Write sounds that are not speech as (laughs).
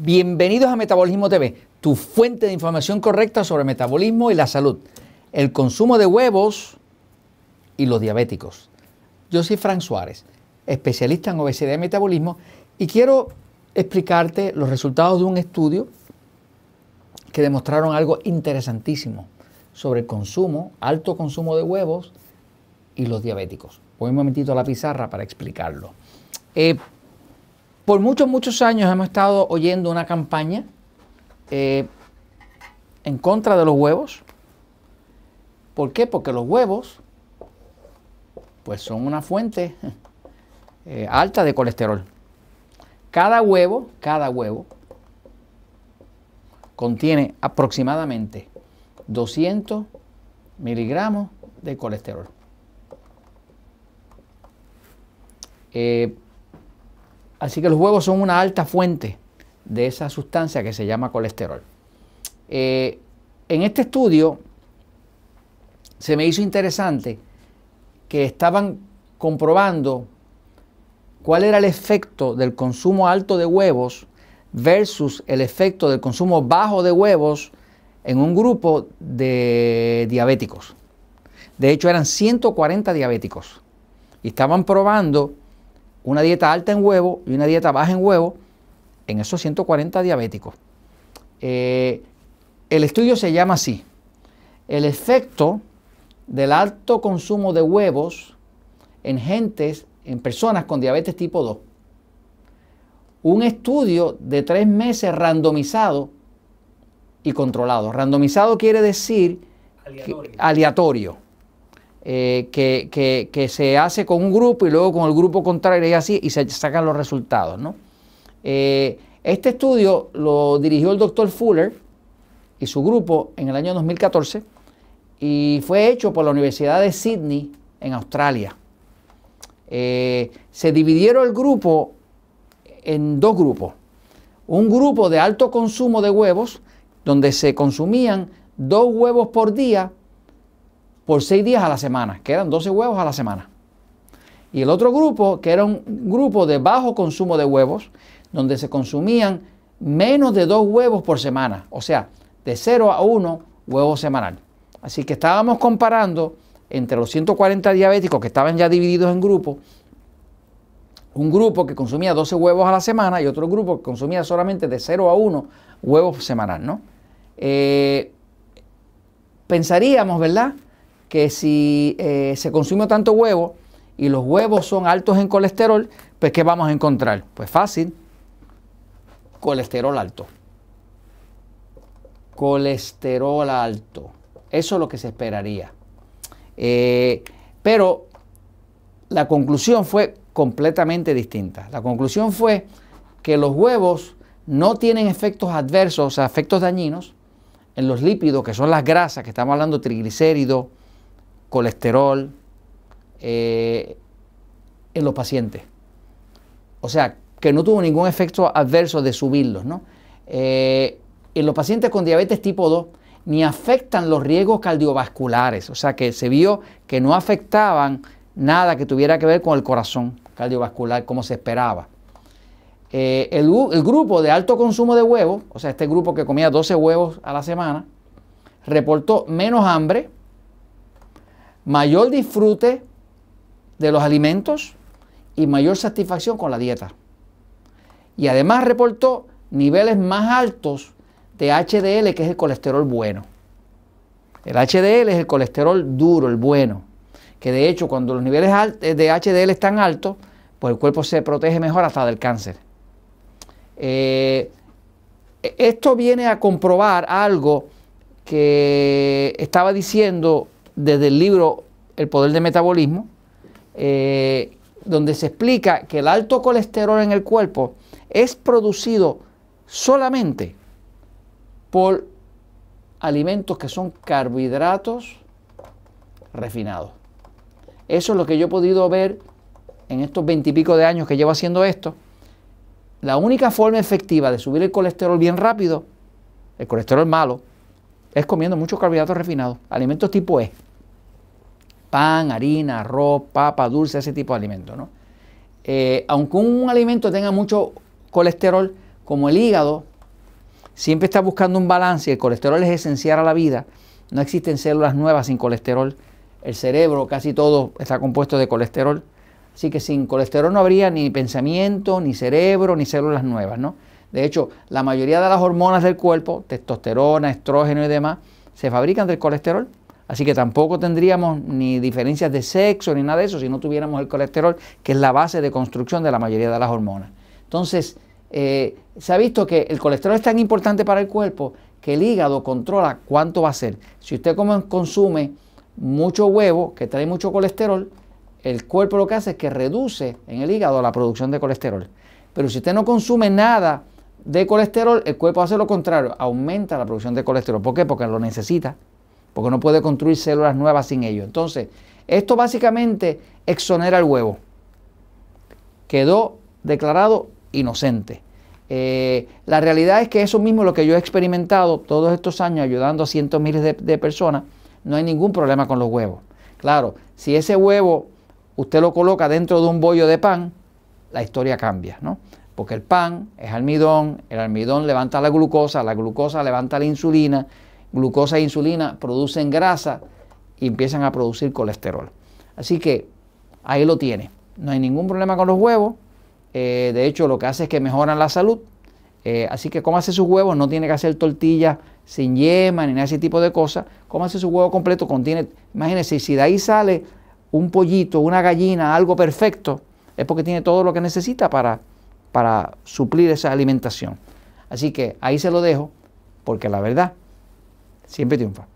Bienvenidos a Metabolismo TV, tu fuente de información correcta sobre metabolismo y la salud, el consumo de huevos y los diabéticos. Yo soy Frank Suárez, especialista en obesidad y metabolismo, y quiero explicarte los resultados de un estudio que demostraron algo interesantísimo sobre el consumo, alto consumo de huevos y los diabéticos. Voy un momentito a la pizarra para explicarlo. Eh, por muchos, muchos años hemos estado oyendo una campaña eh, en contra de los huevos. ¿Por qué? Porque los huevos pues son una fuente (laughs) eh, alta de colesterol. Cada huevo, cada huevo contiene aproximadamente 200 miligramos de colesterol. Eh, Así que los huevos son una alta fuente de esa sustancia que se llama colesterol. Eh, en este estudio se me hizo interesante que estaban comprobando cuál era el efecto del consumo alto de huevos versus el efecto del consumo bajo de huevos en un grupo de diabéticos. De hecho, eran 140 diabéticos. Y estaban probando una dieta alta en huevo y una dieta baja en huevo en esos 140 diabéticos. Eh, el estudio se llama así, el efecto del alto consumo de huevos en gentes, en personas con diabetes tipo 2. Un estudio de tres meses randomizado y controlado. Randomizado quiere decir aleatorio eh, que, se hace con un grupo y luego con el grupo contrario y así, y se sacan los resultados. Eh, este estudio lo dirigió el doctor Fuller y su grupo en el año 2014 y fue hecho por la Universidad de Sydney en Australia. Eh, se dividieron el grupo en dos grupos. Un grupo de alto consumo de huevos, donde se consumían dos huevos por día por seis días a la semana, que eran 12 huevos a la semana. Y el otro grupo, que era un grupo de bajo consumo de huevos, donde se consumían menos de dos huevos por semana, o sea, de 0 a 1 huevos semanal. Así que estábamos comparando entre los 140 diabéticos que estaban ya divididos en grupos, un grupo que consumía 12 huevos a la semana y otro grupo que consumía solamente de 0 a 1 huevos semanal, ¿no? Eh, pensaríamos, ¿verdad? Que si eh, se consume tanto huevo y los huevos son altos en colesterol, pues ¿qué vamos a encontrar? Pues fácil, colesterol alto. Colesterol alto. Eso es lo que se esperaría. Eh, pero la conclusión fue completamente distinta. La conclusión fue que los huevos no tienen efectos adversos, o sea, efectos dañinos en los lípidos, que son las grasas, que estamos hablando triglicéridos, colesterol eh, en los pacientes. O sea, que no tuvo ningún efecto adverso de subirlos. ¿no? Eh, en los pacientes con diabetes tipo 2 ni afectan los riesgos cardiovasculares, o sea que se vio que no afectaban nada que tuviera que ver con el corazón cardiovascular como se esperaba. Eh, el, el, grupo de alto consumo de huevos, o sea, este grupo que comía 12 huevos a la semana, reportó menos hambre, mayor disfrute de los alimentos y mayor satisfacción con la dieta. Y además reportó niveles más altos de HDL, que es el colesterol bueno. El HDL es el colesterol duro, el bueno, que de hecho cuando los niveles de HDL están altos, pues el cuerpo se protege mejor hasta del cáncer. Eh, esto viene a comprobar algo que estaba diciendo desde el libro El poder del metabolismo, eh, donde se explica que el alto colesterol en el cuerpo es producido solamente por alimentos que son carbohidratos refinados. Eso es lo que yo he podido ver en estos veintipico de años que llevo haciendo esto. La única forma efectiva de subir el colesterol bien rápido, el colesterol malo, es comiendo muchos carbohidratos refinados, alimentos tipo E pan, harina, arroz, papa, dulce, ese tipo de alimentos. Eh, aunque un alimento tenga mucho colesterol, como el hígado siempre está buscando un balance. El colesterol es esencial a la vida. No existen células nuevas sin colesterol. El cerebro, casi todo está compuesto de colesterol. Así que sin colesterol no habría ni pensamiento, ni cerebro, ni células nuevas, ¿no? De hecho, la mayoría de las hormonas del cuerpo, testosterona, estrógeno y demás, se fabrican del colesterol. Así que tampoco tendríamos ni diferencias de sexo ni nada de eso si no tuviéramos el colesterol, que es la base de construcción de la mayoría de las hormonas. Entonces, eh, se ha visto que el colesterol es tan importante para el cuerpo que el hígado controla cuánto va a ser. Si usted consume mucho huevo que trae mucho colesterol, el cuerpo lo que hace es que reduce en el hígado la producción de colesterol. Pero si usted no consume nada de colesterol, el cuerpo hace lo contrario, aumenta la producción de colesterol. ¿Por qué? Porque lo necesita porque no puede construir células nuevas sin ello. Entonces, esto básicamente exonera el huevo. Quedó declarado inocente. Eh, la realidad es que eso mismo es lo que yo he experimentado todos estos años ayudando a cientos miles de, de personas. No hay ningún problema con los huevos. Claro, si ese huevo usted lo coloca dentro de un bollo de pan, la historia cambia, ¿no? Porque el pan es almidón, el almidón levanta la glucosa, la glucosa levanta la insulina, glucosa e insulina producen grasa y empiezan a producir colesterol. Así que ahí lo tiene. No hay ningún problema con los huevos. Eh, de hecho, lo que hace es que mejoran la salud. Eh, así que hace sus huevos, no tiene que hacer tortillas sin yema ni nada ese tipo de cosas. hace su huevo completo, contiene, imagínense, si de ahí sale un pollito, una gallina, algo perfecto, es porque tiene todo lo que necesita para, para suplir esa alimentación. Así que ahí se lo dejo, porque la verdad siempre triunfa.